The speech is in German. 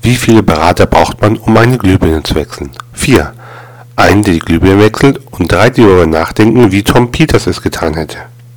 Wie viele Berater braucht man, um eine Glühbirne zu wechseln? 4. Einen, der die Glühbirne wechselt und drei, die darüber nachdenken, wie Tom Peters es getan hätte.